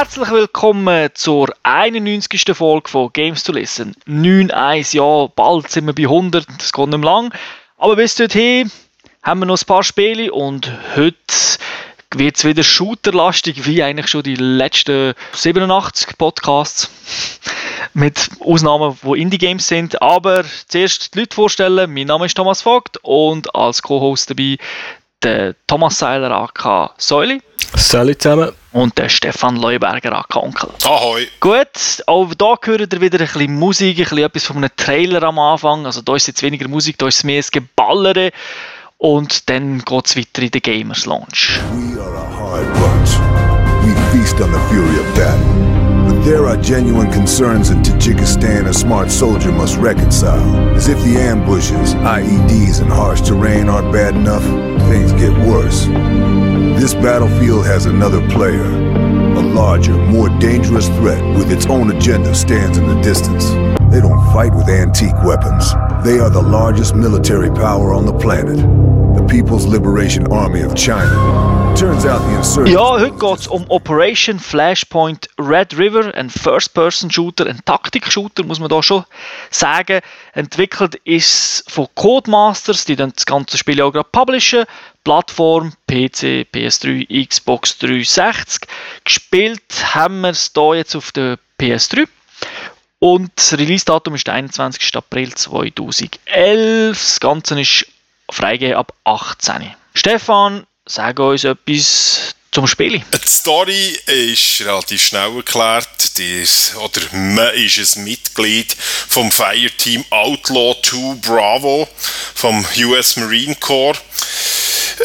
Herzlich willkommen zur 91. Folge von Games to Listen. 9-1, ja, bald sind wir bei 100, das geht nicht mehr lang. Aber bis dorthin haben wir noch ein paar Spiele und heute wird es wieder shooterlastig, wie eigentlich schon die letzten 87 Podcasts. Mit Ausnahmen, wo Indie-Games sind. Aber zuerst die Leute vorstellen. Mein Name ist Thomas Vogt und als Co-Host dabei der Thomas Seiler AK Säuli. Salut zusammen. Und der Stefan Leuberger AK Onkel. Ahoi. Gut, auch da hört ihr wieder ein bisschen Musik, ein bisschen etwas von einem Trailer am Anfang. Also da ist jetzt weniger Musik, da ist es mehr das Geballere. Und dann geht es weiter in den Gamers Launch. We are a hard bunch. We feast on the fury of battle. There are genuine concerns in Tajikistan a smart soldier must reconcile. As if the ambushes, IEDs, and harsh terrain aren't bad enough, things get worse. This battlefield has another player. A larger, more dangerous threat with its own agenda stands in the distance. They don't fight with antique weapons. They are the largest military power on the planet. People's Liberation Army of China. Turns out the. Ja, heute geht es um Operation Flashpoint Red River, ein First-Person-Shooter, ein Taktik-Shooter, muss man da schon sagen. Entwickelt ist von Codemasters, die dann das ganze Spiel auch gerade publishen. Plattform PC, PS3, Xbox 360. Gespielt haben wir es hier jetzt auf der PS3. Und das Release-Datum ist der 21. April 2011. Das Ganze ist freigegeben ab 18. Stefan, sag uns etwas zum Spiel. Die Story ist relativ schnell erklärt. Die ist, oder man ist ein Mitglied vom Fireteam Outlaw 2 Bravo vom US Marine Corps.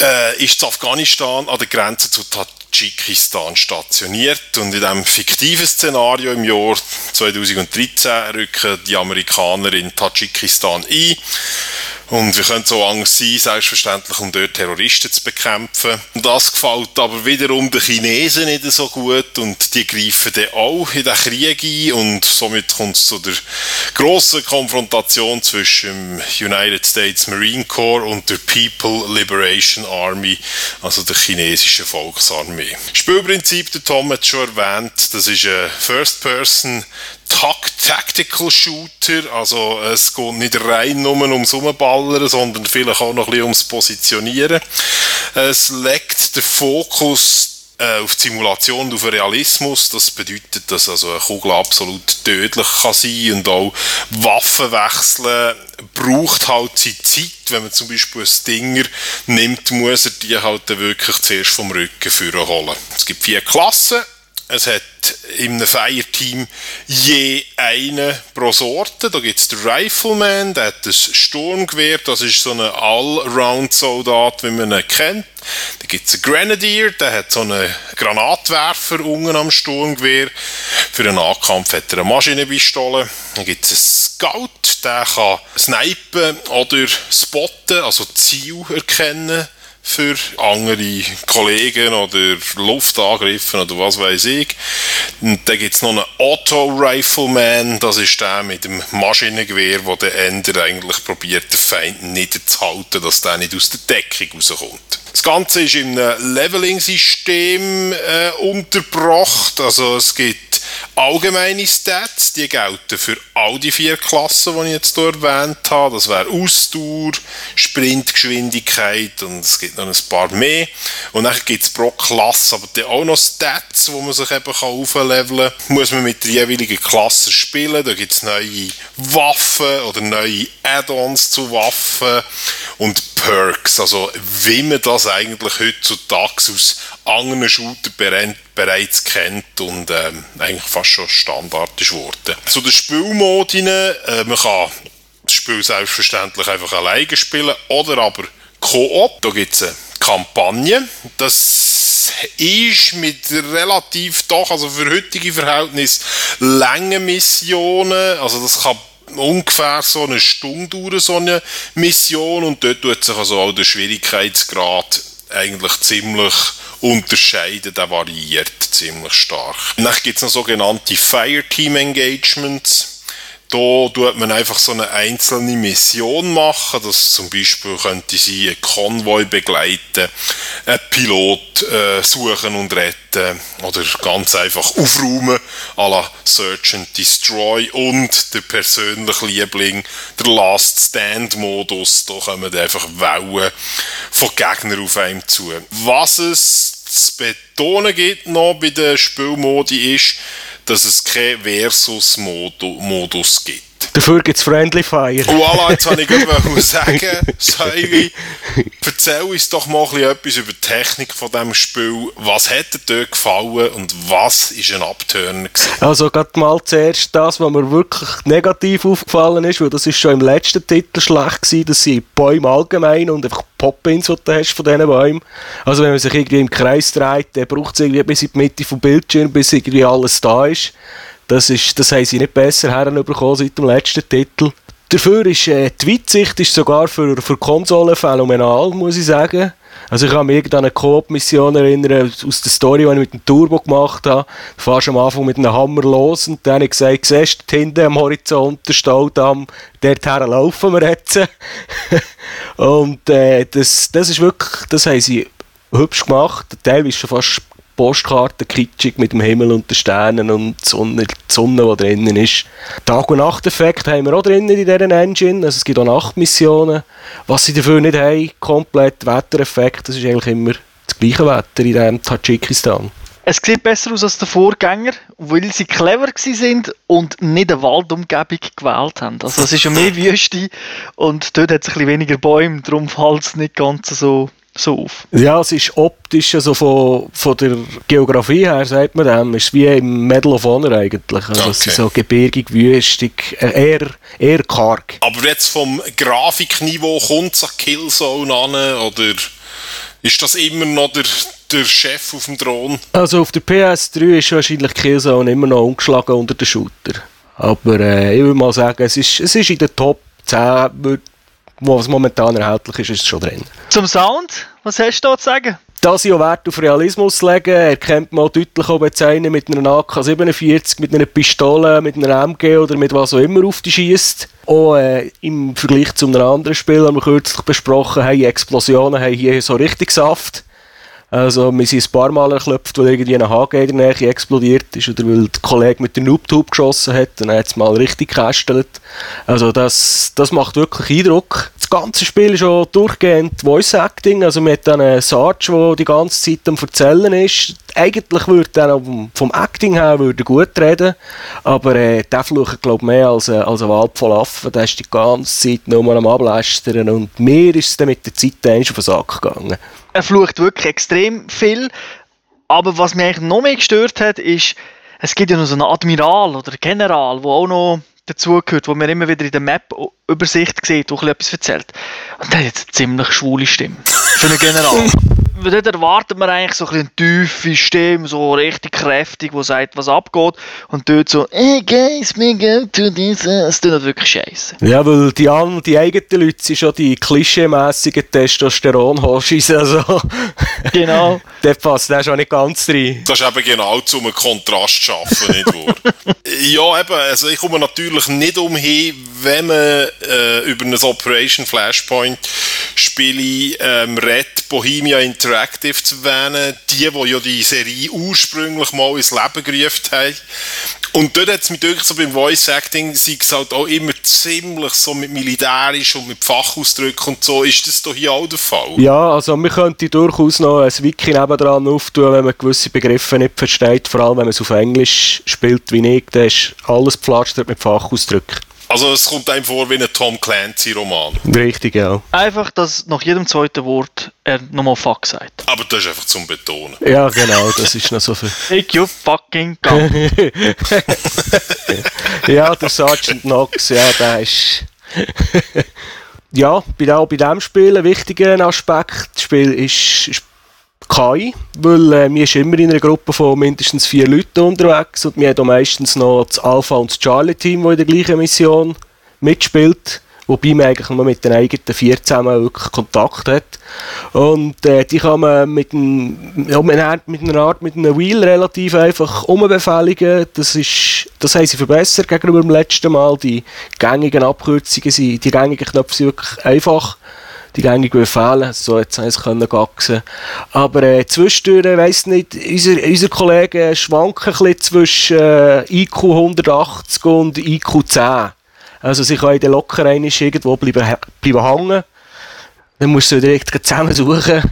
Äh, ist in Afghanistan an der Grenze zu Tadschikistan stationiert und in diesem fiktiven Szenario im Jahr 2013 rücken die Amerikaner in Tadschikistan ein und wir können so Angst sein, selbstverständlich, um dort Terroristen zu bekämpfen. Das gefällt aber wiederum den Chinesen nicht so gut und die greifen dann auch in den Krieg ein und somit kommt es zu der grossen Konfrontation zwischen dem United States Marine Corps und der People Liberation Army, also der chinesischen Volksarmee. Spielprinzip, der Tom hat schon erwähnt, das ist ein First-Person Tactical Shooter, also es geht nicht rein nur ums Umballern, sondern vielleicht auch noch ein bisschen ums Positionieren. Es legt den Fokus äh, auf die Simulation auf den Realismus. Das bedeutet, dass also eine Kugel absolut tödlich kann sein und auch Waffen wechseln braucht halt seine Zeit. Wenn man zum Beispiel ein Stinger nimmt, muss er die halt wirklich zuerst vom Rücken führen holen. Es gibt vier Klassen es hat im Fireteam je einen pro Sorte. Da gibt es den Rifleman, der hat das Sturmgewehr, das ist so ein Allround-Soldat, wie man ihn kennt. Dann gibt es einen Grenadier, der hat so einen Granatwerfer unten am Sturmgewehr. Für den Nahkampf hat er eine Maschinenpistole. Dann gibt es einen Scout, der kann snipen oder spotten, also Ziel erkennen für andere Kollegen oder Luftangriffe oder was weiß ich. Und dann gibt es noch einen Auto-Rifleman, das ist der mit dem Maschinengewehr, wo der Ender eigentlich probiert, den Feind niederzuhalten, dass der nicht aus der Deckung rauskommt. Das Ganze ist in einem Leveling-System äh, untergebracht, also es gibt allgemeine Stats, die gelten für all die vier Klassen, die ich jetzt hier erwähnt habe. Das wäre Ausdauer, Sprintgeschwindigkeit und es gibt noch ein paar mehr. Und dann gibt es pro Klasse aber dann auch noch Stats, wo man sich eben aufleveln kann. Muss man mit der jeweiligen Klasse spielen. Da gibt es neue Waffen oder neue Add-ons zu Waffen und Perks. Also wie man das eigentlich heutzutage aus anderen Shooter bereits kennt und ähm, eigentlich fast schon Standard ist geworden. Zu den Spielmodinen, äh, man kann das Spiel selbstverständlich einfach alleine spielen oder aber Koop. Da gibt es eine Kampagne. Das ist mit relativ doch, also für heutige Verhältnisse, langen Missionen. Also das kann ungefähr so eine Stunde dauern, so eine Mission. Und dort tut sich also auch der Schwierigkeitsgrad eigentlich ziemlich unterscheiden, der variiert ziemlich stark. Dann gibt es noch sogenannte Fireteam Engagements. Da tut man einfach so eine einzelne Mission machen, dass zum Beispiel könnte sie einen Konvoi begleiten, einen Pilot äh, suchen und retten oder ganz einfach aufräumen, à la Search and Destroy und der persönliche Liebling, der Last Stand Modus, da kommen einfach Wellen von Gegnern auf einem zu. Was es zu betonen gibt noch bei den Spielmodi ist, dass es keinen Versus-Modus gibt. Dafür gibt es Friendly Fire. Voilà, jetzt wollte ich gerade sagen, Säuli, erzähl uns doch mal etwas über die Technik von diesem Spiel. Was hat dir dort gefallen und was ist ein Abturner Also gerade mal zuerst das, was mir wirklich negativ aufgefallen ist, weil das ist schon im letzten Titel schlecht gewesen, dass sie Bäume allgemein und einfach Pop-Ins, die du hast von diesen Bäumen. Also wenn man sich irgendwie im Kreis dreht, dann braucht es irgendwie bis in die Mitte vom Bildschirm, bis irgendwie alles da ist. Das, ist, das haben sie nicht besser herbekommen seit dem letzten Titel. Dafür ist äh, die Weitsicht ist sogar für, für Konsolen phänomenal, muss ich sagen. Also ich kann mich an eine Coop-Mission erinnern aus der Story, die ich mit dem Turbo gemacht habe. Du fährst am Anfang mit einem Hammer los und dann habe ich gesagt, siehst du hinten am Horizont der Staudamm, dorthin laufen wir jetzt. und äh, das, das ist wirklich, das haben sie hübsch gemacht. Der Teil ist schon fast Postkarte kitschig mit dem Himmel und den Sternen und die Sonne, die Sonne, die drinnen ist. Tag- und Nachteffekt haben wir auch drinnen in dieser Engine. Also es gibt auch Nachtmissionen. Was sie dafür nicht haben, komplett Wettereffekt, das ist eigentlich immer das gleiche Wetter in diesem Tadschikistan. Es sieht besser aus als der Vorgänger, weil sie clever sind und nicht eine Waldumgebung gewählt haben. Also es ist ja mehr Wüste und dort hat es ein bisschen weniger Bäume, darum fällt es nicht ganz so so auf. Ja, es ist optisch, also von, von der Geografie her, sagt man dem, ist wie im Medal of Honor eigentlich. Also okay. es ist so gebirgig, wüstig, äh, eher, eher karg. Aber jetzt vom Grafikniveau kommt es an Killzone an, oder ist das immer noch der, der Chef auf dem Thron? Also auf der PS3 ist wahrscheinlich Killzone immer noch ungeschlagen unter den Shooter. Aber äh, ich würde mal sagen, es ist, es ist in der Top 10, was momentan erhältlich ist, ist schon drin. Zum Sound, was hast du da zu sagen? Da sie auch Wert auf Realismus legen, erkennt man deutlich auch Bezeichnen mit einer AK-47, mit einer Pistole, mit einer MG oder mit was auch immer auf die schießt. Auch äh, im Vergleich zu einem anderen Spiel, haben wir kürzlich besprochen, haben Explosionen haben hier so richtig Saft. Also, wir sind ein paar Mal erklopft, weil irgendwie ein Haken in der Nähe explodiert ist oder weil der Kollege mit der Noobtube geschossen hat dann hat es mal richtig gekästelt. Also, das, das macht wirklich Eindruck. Das ganze Spiel ist auch durchgehend Voice Acting. Also, dann einen Sarge, der die ganze Zeit am Erzählen ist. Eigentlich würde er vom Acting her würde gut reden, aber äh, der flucht, glaube mehr als, als ein Wald voll Affen. Der ist die ganze Zeit nur am Ablästern und mir ist es dann mit der Zeit auf den Sack gegangen er flucht wirklich extrem viel. Aber was mich eigentlich noch mehr gestört hat, ist, es gibt ja noch so einen Admiral oder General, der auch noch dazugehört, wo man immer wieder in der Map-Übersicht sieht, der etwas erzählt. Und der hat jetzt eine ziemlich schwule Stimme. Für einen General. dort erwartet man eigentlich so ein eine tiefe Stimme, so richtig kräftig, die sagt, was abgeht. Und dort so, hey guys, we go to this. Es tut wirklich scheiße. Ja, weil die, an, die eigenen Leute sind schon die klischeemässigen Testosteron-Hoschis. Also, genau. der passt da schon nicht ganz rein. Das ist eben genau zum Kontrast schaffen, nicht wahr? ja, eben, also ich komme natürlich nicht umhin, wenn man äh, über ein Operation Flashpoint Spiele ähm, redet, Bohemia Interactive zu erwähnen, die, die ja die Serie ursprünglich mal ins Leben gerufen haben. Und dort hat es mich wirklich so beim Voice Acting, sei es halt auch immer ziemlich so mit militärisch und mit Fachausdrücken und so. Ist das doch hier auch der Fall? Ja, also man könnte durchaus noch ein Wiki nebendran auftun, wenn man gewisse Begriffe nicht versteht. Vor allem, wenn man es auf Englisch spielt wie ich, dann ist alles gepflastert mit Fachausdrücken. Also es kommt einem vor wie ein Tom Clancy-Roman. Richtig, ja. Einfach, dass nach jedem zweiten Wort er nochmal Fuck sagt. Aber das ist einfach zum Betonen. Ja, genau, das ist noch so viel. Ich you fucking gun. ja, der Sergeant Knox, ja, der ist... ja, bei, auch bei diesem Spiel ein wichtiger Aspekt. Das Spiel ist, ist KI, weil äh, wir sind immer in einer Gruppe von mindestens vier Leuten unterwegs und wir haben meistens noch das Alpha und das Charlie-Team, das in der gleichen Mission mitspielt. Wobei man eigentlich nur mit den eigenen vier zusammen wirklich Kontakt hat. Und äh, die kann man mit, ein, ja, mit einer Art, mit einem Wheel relativ einfach umbefehligen. Das, das haben sie verbessert gegenüber dem letzten Mal. Die gängigen Abkürzungen, sind, die gängigen Knöpfe sind wirklich einfach die gängigen Befehle, so jetzt sie können gaxen. Aber äh, zwischendurch, weiss nicht, unser, unser Kollege schwanken ein bisschen zwischen äh, IQ 180 und IQ 10. Also sie können den locker irgendwo bleiben, bleiben hängen. Dann musst du direkt zusammen suchen.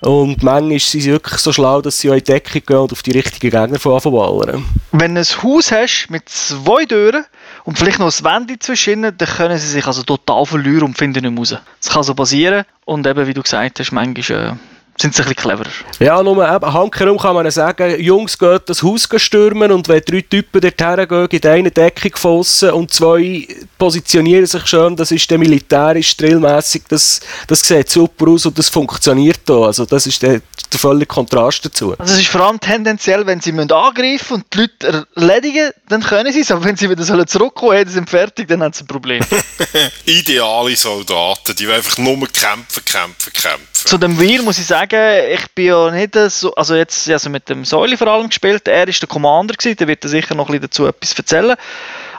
Und manchmal sind sie wirklich so schlau, dass sie in die Deckung gehen und auf die richtigen Gegner ballern. Wenn du ein Haus hast mit zwei Türen und vielleicht noch ein Wände zwischen dann können sie sich also total verlieren und finden nicht mehr raus. Das kann so passieren und eben, wie du gesagt hast, manchmal... Sind sie ein bisschen cleverer. Ja, nur eben, handherum kann man sagen, Jungs gehen das Haus stürmen und wenn drei Typen dorthin gehen, gibt eine Deckung gefossen und zwei positionieren sich schön, das ist der militärisch, drillmässig, das, das sieht super aus und das funktioniert da. Also das ist der, der völlige Kontrast dazu. Also es ist vor allem tendenziell, wenn sie angreifen und die Leute erledigen, dann können sie es, aber wenn sie wieder zurückkommen sollen, sind fertig, dann haben sie ein Problem. Ideale Soldaten, die einfach nur kämpfen, kämpfen, kämpfen. Zu dem Wheel muss ich sagen, ich bin ja nicht so, also jetzt also mit dem Säule vor allem gespielt, er ist der Commander gewesen, der wird sicher noch ein bisschen dazu etwas erzählen.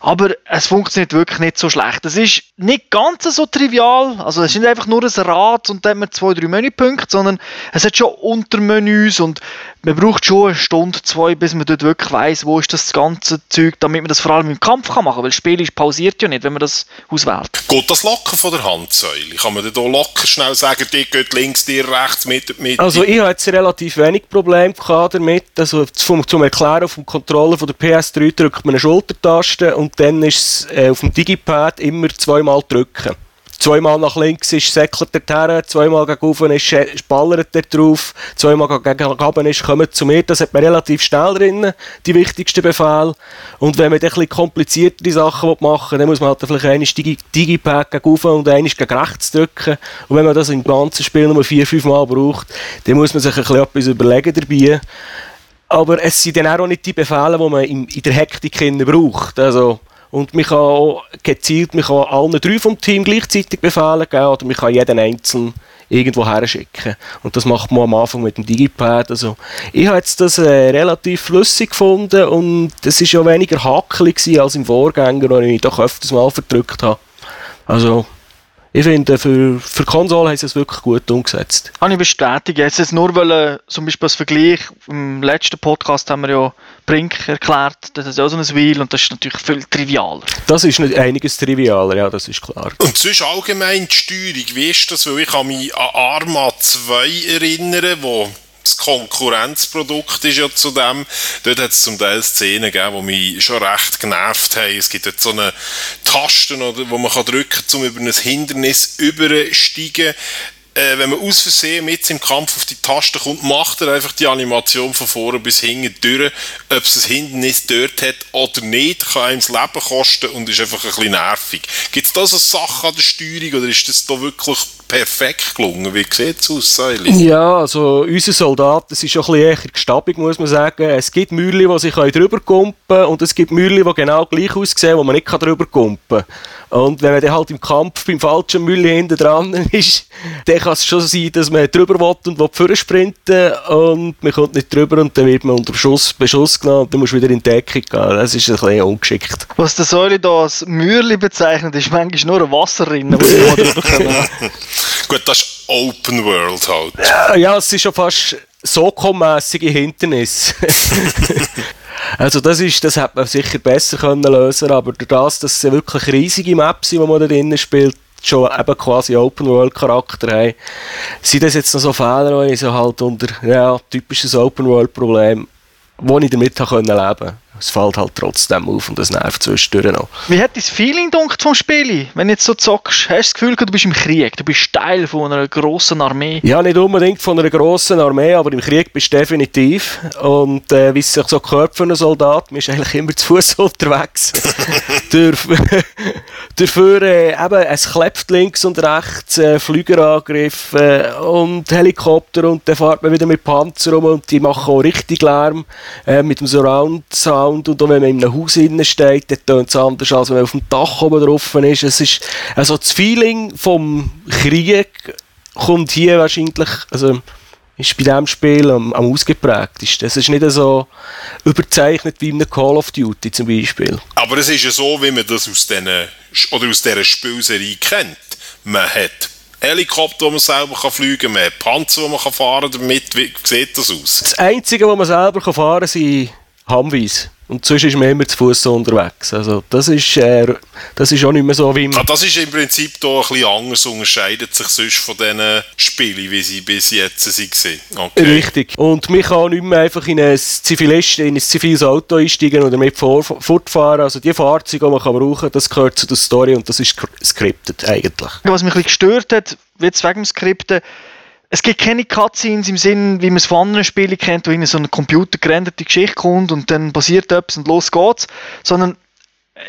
Aber es funktioniert wirklich nicht so schlecht. Es ist nicht ganz so trivial. Also es ist nicht einfach nur ein Rad und dann hat man zwei, drei Menüpunkte, sondern es hat schon Untermenüs und man braucht schon eine Stunde, zwei, bis man dort wirklich weiss, wo ist das ganze Zeug, damit man das vor allem im Kampf kann machen kann, weil das Spiel ist pausiert ja nicht, wenn man das auswählt. Geht das locker von der Handsäule? Kann man da locker schnell sagen, die geht links, die rechts, mit, mit Also ich hatte jetzt relativ wenig Probleme damit. Also zum, zum Erklären auf dem Controller von der PS3 drückt man eine Schultertaste und und dann ist es äh, auf dem Digipad immer zweimal drücken. Zweimal nach links ist säckelt der Terra, zweimal gegen oben ist ballert er drauf, zweimal gegen oben ist kommt zu mir. Das hat man relativ schnell drin, die wichtigsten Befehle. Und wenn man dann ein kompliziertere Sachen machen will, dann muss man halt vielleicht einen Digi Digipad gegen oben und einen gegen rechts drücken. Und wenn man das im ganzen Spiel nur vier, fünf Mal braucht, dann muss man sich ein bisschen etwas überlegen dabei. Aber es sind dann auch nicht die Befehle, die man in, in der Hektik braucht. Also, und man kann auch gezielt man kann allen drei vom Team gleichzeitig Befehle geben oder man kann jeden einzeln irgendwo her schicken. Und das macht man am Anfang mit dem Digipad. Also, ich habe jetzt das äh, relativ flüssig gefunden und es war ja weniger hakelig als im Vorgänger, wo ich doch öfters mal verdrückt habe. Also, ich finde, für, für Konsole haben sie es wirklich gut umgesetzt. Kann ich bestätigen. Jetzt, jetzt nur weil, zum Beispiel als Vergleich, im letzten Podcast haben wir ja Brink erklärt, das ist auch so ein Wheel und das ist natürlich viel trivialer. Das ist einiges trivialer, ja, das ist klar. Und sonst allgemein die Steuerung, wie ist das? Weil ich kann mich an Arma 2 erinnern, wo das Konkurrenzprodukt ist ja zu dem. Dort hat es zum Teil Szenen gegeben, die mich schon recht genervt haben. Es gibt dort so eine Taste, wo man kann drücken kann, um über ein Hindernis übersteigen äh, wenn man aus Versehen mit im Kampf auf die Taste kommt, macht er einfach die Animation von vorne bis hinten durch. Ob es ein Hindernis dort hat oder nicht, kann einem das Leben kosten und ist einfach ein bisschen nervig. Gibt es da so Sachen an der Steuerung oder ist das da wirklich perfekt gelungen? Wie sieht es aus, Seili? Ja, also unser Soldat, das ist schon ein bisschen eher gestabig, muss man sagen. Es gibt Mühlen, die sich drüber kumpen und es gibt Mühlen, die genau gleich aussehen, wo man nicht drüber kumpen kann. Und wenn man dann halt im Kampf beim falschen Müll hinten dran ist, dann kann es schon sein, dass man drüber will und will sprinten und man kommt nicht drüber und dann wird man unter Beschuss, Beschuss genommen und dann muss du wieder in die Deckung gehen. Das ist ein bisschen ungeschickt. Was der Säule hier als Mürli bezeichnet, ist manchmal nur ein Wasserrinne, wo wir drüber können. Gut, das ist Open World halt. Ja, ja es ist schon fast so mässige Hindernis. Also das ist, das hätte man sicher besser können lösen, aber durch das, dass es wirklich riesige Maps sind, die man da drinnen spielt, schon eben quasi Open World Charakter haben, sind das jetzt noch so Fehler, die ich so halt unter ja, typisches Open World Problem, wo ich damit leben konnte es fällt halt trotzdem auf und es nervt zwischendurch noch. Wie hat das Feeling dunkt vom Spiel, wenn du jetzt so zockst? Hast du das Gefühl, du bist im Krieg, du bist Teil von einer grossen Armee? Ja, nicht unbedingt von einer grossen Armee, aber im Krieg bist du definitiv. Und äh, wie es sich so gehört für einen Soldat, man ist eigentlich immer zu Fuß unterwegs. Dafür äh, eben, es klebt links und rechts, äh, Flügerangriffe äh, und Helikopter und dann fährt man wieder mit Panzer rum und die machen auch richtig Lärm äh, mit dem Surround-Sound Sound und auch wenn man in einem Haus innen steht, dann tönt es anders, als wenn man auf dem Dach oben drauf ist. Es ist also das Feeling vom Krieg kommt hier wahrscheinlich, also ist bei diesem Spiel am, am ausgeprägtesten. Es ist nicht so überzeichnet wie in einem Call of Duty zum Beispiel. Aber es ist ja so, wie man das aus, diesen, oder aus dieser Spielserie kennt. Man hat Helikopter, die man selber kann fliegen kann, man hat Panzer, die man kann fahren damit. Wie sieht das aus? Das Einzige, was man selber kann fahren kann, sind Humvees. Und sonst ist man immer zu Fuß unterwegs. Also das ist, äh, das ist auch nicht mehr so wie... Ah, das ist im Prinzip hier ein bisschen anders, unterscheidet sich sonst von den Spielen, wie sie bis jetzt waren. Okay. Richtig. Und man kann nicht mehr einfach in ein, Zivilist, in ein ziviles Auto einsteigen oder mit fortfahren. Also die Fahrzeuge, die man kann brauchen kann, das gehört zu der Story und das ist scripted eigentlich. Was mich ein bisschen gestört hat, jetzt wegen dem Skripten, es gibt keine Cutscenes im Sinn, wie man es von anderen Spielen kennt, wo in so eine computergerenderte Geschichte kommt und dann passiert etwas und los geht's, sondern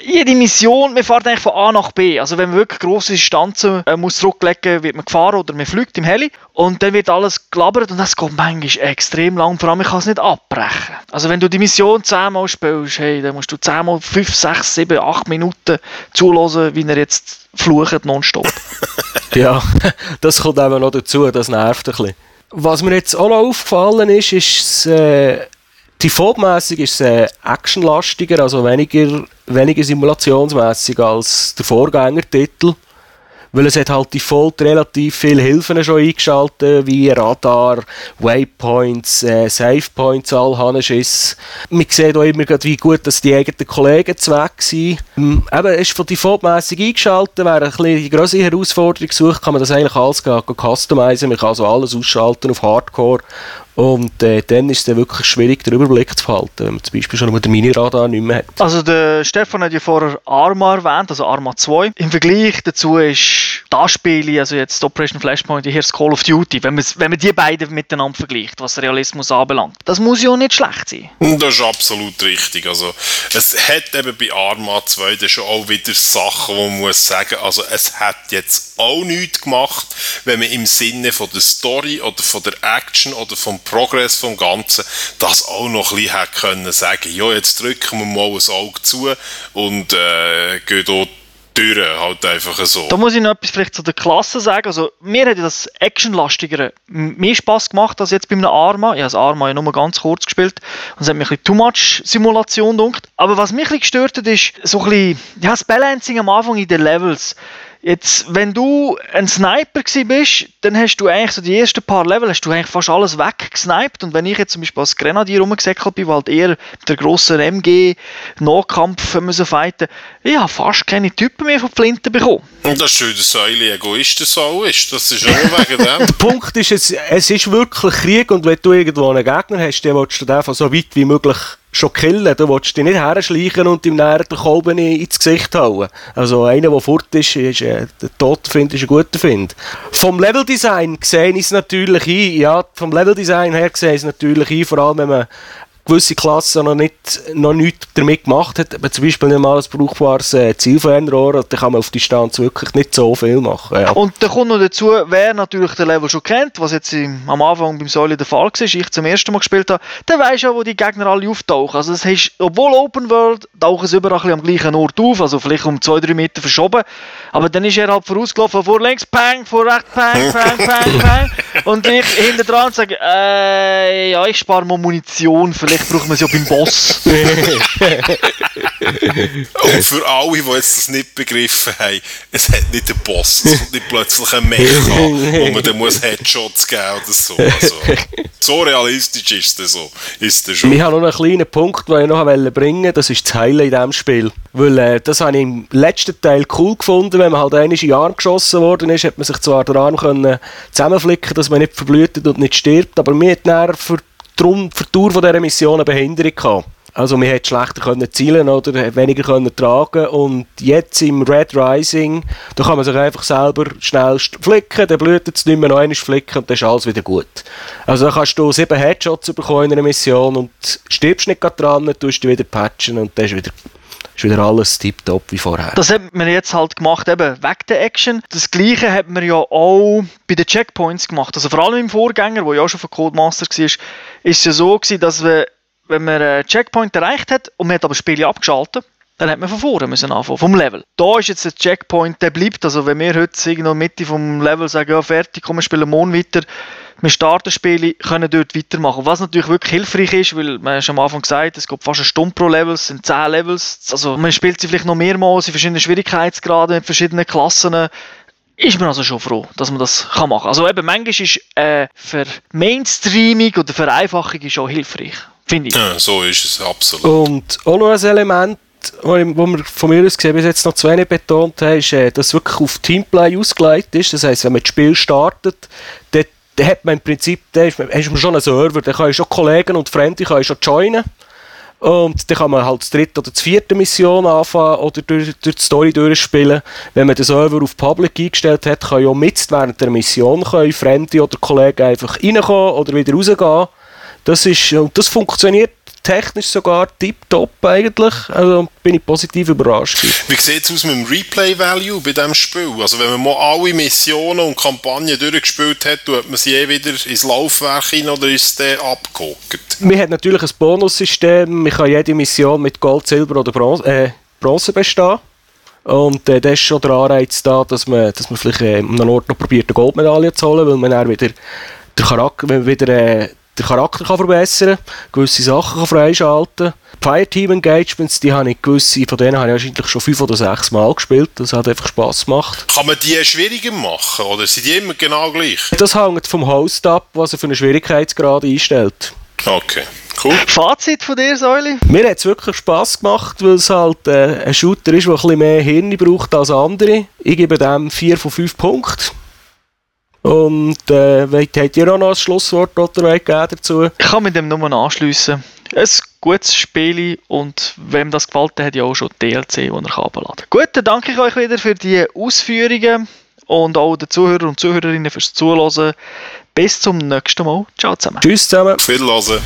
jede Mission, man fährt eigentlich von A nach B. Also wenn man wirklich grosse Distanzen äh, muss zurücklegen, wird man gefahren oder man fliegt im Heli und dann wird alles gelabert und das geht manchmal extrem lang. Vor allem, man kann es nicht abbrechen. Also wenn du die Mission zehnmal spielst, hey, dann musst du zehnmal fünf, sechs, sieben, acht Minuten zulassen, wie er jetzt flucht nonstop. ja, das kommt eben noch dazu, das nervt ein bisschen. Was mir jetzt auch noch aufgefallen ist, ist äh, defaultmäßig ist es äh, actionlastiger, also weniger, weniger simulationsmäßig als der Vorgängertitel weil es hat halt Default relativ viele Hilfen schon eingeschaltet, wie Radar, Waypoints, äh, Savepoints, all Hanneschiss. Man sieht auch immer wie gut, dass die eigenen Kollegen weg sind. Ähm, eben, es ist von defaultmäßig eingeschaltet, wer ein bisschen die größere Herausforderung sucht, kann man das eigentlich alles customizen, man kann also alles ausschalten auf Hardcore und äh, dann ist es wirklich schwierig, den Überblick zu behalten, wenn man zum Beispiel schon den Mini-Radar nicht mehr hat. Also der Stefan hat ja vorher Arma erwähnt, also Arma 2. Im Vergleich dazu ist das Spiel, also jetzt Operation Flashpoint, hier das Call of Duty, wenn man, wenn man die beiden miteinander vergleicht, was Realismus anbelangt. Das muss ja nicht schlecht sein. Das ist absolut richtig. Also es hat eben bei Arma 2 dann schon auch wieder Sachen, wo man muss sagen, also es hat jetzt auch nichts gemacht, wenn man im Sinne von der Story oder von der Action oder vom Progress vom Ganzen das auch noch ein bisschen hätte können sagen, ja, jetzt drücken wir mal ein Auge zu und äh, gehen dort durch, halt einfach so. Da muss ich noch etwas vielleicht zu der Klasse sagen. Also, mir hat das Actionlastigere mehr Spaß gemacht als jetzt bei einem Arma. Ich habe das Arma ja nur ganz kurz gespielt und es hat mich ein bisschen too much Simulation gedunkt. Aber was mich ein bisschen gestört hat, ist so ein bisschen, ja, das Balancing am Anfang in den Levels. Jetzt, wenn du ein Sniper bist, dann hast du eigentlich so die ersten paar Level hast du eigentlich fast alles weggesniped. Und wenn ich jetzt zum Beispiel als Grenadier rumgesäckelt bin, weil halt eher der grossen MG Nahkampf müssen fighten, ich habe fast keine Typen mehr von Flinten bekommen. Und das ist schön, dass Säule Egoist so ist. Das ist auch wegen dem. der Punkt ist, es, es ist wirklich Krieg und wenn du irgendwo einen Gegner hast, dann willst du den einfach so weit wie möglich schon killen. Du willst dich nicht herschleichen und ihm näher Kolben ins Gesicht hauen. Also einer, der fort ist, ist äh, der Tod findet, ist ein guter Find. Vom Leveldesign sehe ich es natürlich ein. Ja, vom Leveldesign her sehe ich es natürlich ein, vor allem wenn man gewisse Klassen noch, nicht, noch nichts damit gemacht hat, aber zum Beispiel nicht mal ein brauchbares äh, Zielfernrohr, dann kann man auf Distanz wirklich nicht so viel machen. Ja. Und da kommt noch dazu, wer natürlich den Level schon kennt, was jetzt im, am Anfang beim Säule der Fall war, ich zum ersten Mal gespielt habe, der weiß ja, wo die Gegner alle auftauchen. Also es ist, obwohl Open World, tauchen sie überall am gleichen Ort auf, also vielleicht um 2-3 Meter verschoben, aber dann ist er halt vorausgelaufen, vor links, pang, vor rechts, pang, pang, pang, pang, und ich hinter dran sage, äh, ja, ich spare mal Munition für Vielleicht braucht man es ja beim Boss. Und für alle, die jetzt das nicht begriffen haben, es hat nicht einen Boss, es kommt nicht plötzlich ein Mecha, wo man dann muss Headshots geben oder so. Also, so realistisch ist es so. Ist das schon. Ich habe noch einen kleinen Punkt, den ich noch bringen wollte, das ist das Heilen in diesem Spiel. Weil äh, das habe ich im letzten Teil cool gefunden, wenn man halt einmal in den Arm geschossen worden ist, hat man sich zwar den Arm können zusammenflicken dass man nicht verblutet und nicht stirbt, aber mir hat für darum für die Tour dieser Mission eine Behinderung gehabt. Also wir hätten schlechter können zielen oder weniger können tragen und jetzt im Red Rising, da kann man sich einfach selber schnell flicken, dann blutet es nicht mehr, noch einmal flicken und dann ist alles wieder gut. Also da kannst du sieben Headshots bekommen in einer Mission und stirbst nicht dran, tust du wieder patchen und dann ist wieder ist wieder alles tiptop wie vorher. Das hat man jetzt halt gemacht, eben wegen der Action. Das gleiche hat man ja auch bei den Checkpoints gemacht. Also vor allem im Vorgänger, wo ja auch schon von Codemaster war, ist es ja so gewesen, dass wir wenn man einen Checkpoint erreicht hat und man hat aber das Spiel abgeschaltet, dann hat man von vorne müssen anfangen, vom Level. Da ist jetzt der Checkpoint, der bleibt. Also wenn wir heute irgendwo in der Mitte vom Level sagen, ja fertig, komm, wir spielen morgen weiter, wir starten Spiele, können dort weitermachen. Was natürlich wirklich hilfreich ist, weil man schon am Anfang gesagt, es geht fast eine Stunde pro Level, es sind 10 Levels. Also man spielt sie vielleicht noch mehrmals in verschiedenen Schwierigkeitsgraden, mit verschiedenen Klassen ist man also schon froh, dass man das kann machen kann. Also eben, manchmal ist äh, für Mainstreaming oder Vereinfachung schon hilfreich, finde ich. Ja, so ist es, absolut. Und auch noch ein Element, wo wir von mir aus gesehen bis jetzt noch zu wenig betont haben, ist, äh, dass wirklich auf Teamplay ausgelegt ist. Das heisst, wenn man das Spiel startet, dann, hat man im Prinzip, dann ist man, hast man schon einen Server, dann kann ich schon Kollegen und Freunde kann ich schon joinen. Und dann kann man halt die dritte oder die vierte Mission anfangen oder durch, durch die Story durchspielen. Wenn man den Server auf Public eingestellt hat, kann ja mit während der Mission Freunde oder Kollegen einfach reinkommen oder wieder rausgehen. Das, ist, und das funktioniert technisch sogar tipptopp eigentlich. Also bin ich positiv überrascht. Wie sieht es aus mit dem Replay-Value bei diesem Spiel? Also wenn man mal alle Missionen und Kampagnen durchgespielt hat, tut man sie eh wieder ins Laufwerk hin oder ist es abgeguckt? Man hat natürlich ein Bonussystem. Man kann jede Mission mit Gold, Silber oder Bronze, äh, Bronze bestehen. Und äh, das ist schon der Anreiz da, dass man, dass man vielleicht äh, an einem Ort noch probiert, eine Goldmedaille zu holen, weil man dann wieder der Charakter, wenn man wieder äh, den Charakter kann verbessern kann, gewisse Sachen kann freischalten Fireteam Engagements, die habe ich gewisse, von denen habe ich wahrscheinlich schon fünf oder sechs Mal gespielt. Das hat einfach Spass gemacht. Kann man die schwieriger machen oder sind die immer genau gleich? Das hängt vom Host ab, was er für einen Schwierigkeitsgrad einstellt. Okay. Cool. Fazit von dir, Säuli? Mir hat es wirklich Spass gemacht, weil es halt äh, ein Shooter ist, der ein bisschen mehr Hirn braucht als andere. Ich gebe dem 4 von 5 Punkten. Und äh, habt ihr auch noch ein Schlusswort oder dazu? Ich kann mit dem nur anschliessen. Ein gutes Spiel und wem das gefällt, hat ja auch schon DLC, den er herunterladen kann. Gut, dann danke ich euch wieder für die Ausführungen und auch den Zuhörern und Zuhörerinnen fürs Zuhören. Bis zum nächsten Mal. Ciao zusammen. Tschüss zusammen. Auf Wiedersehen.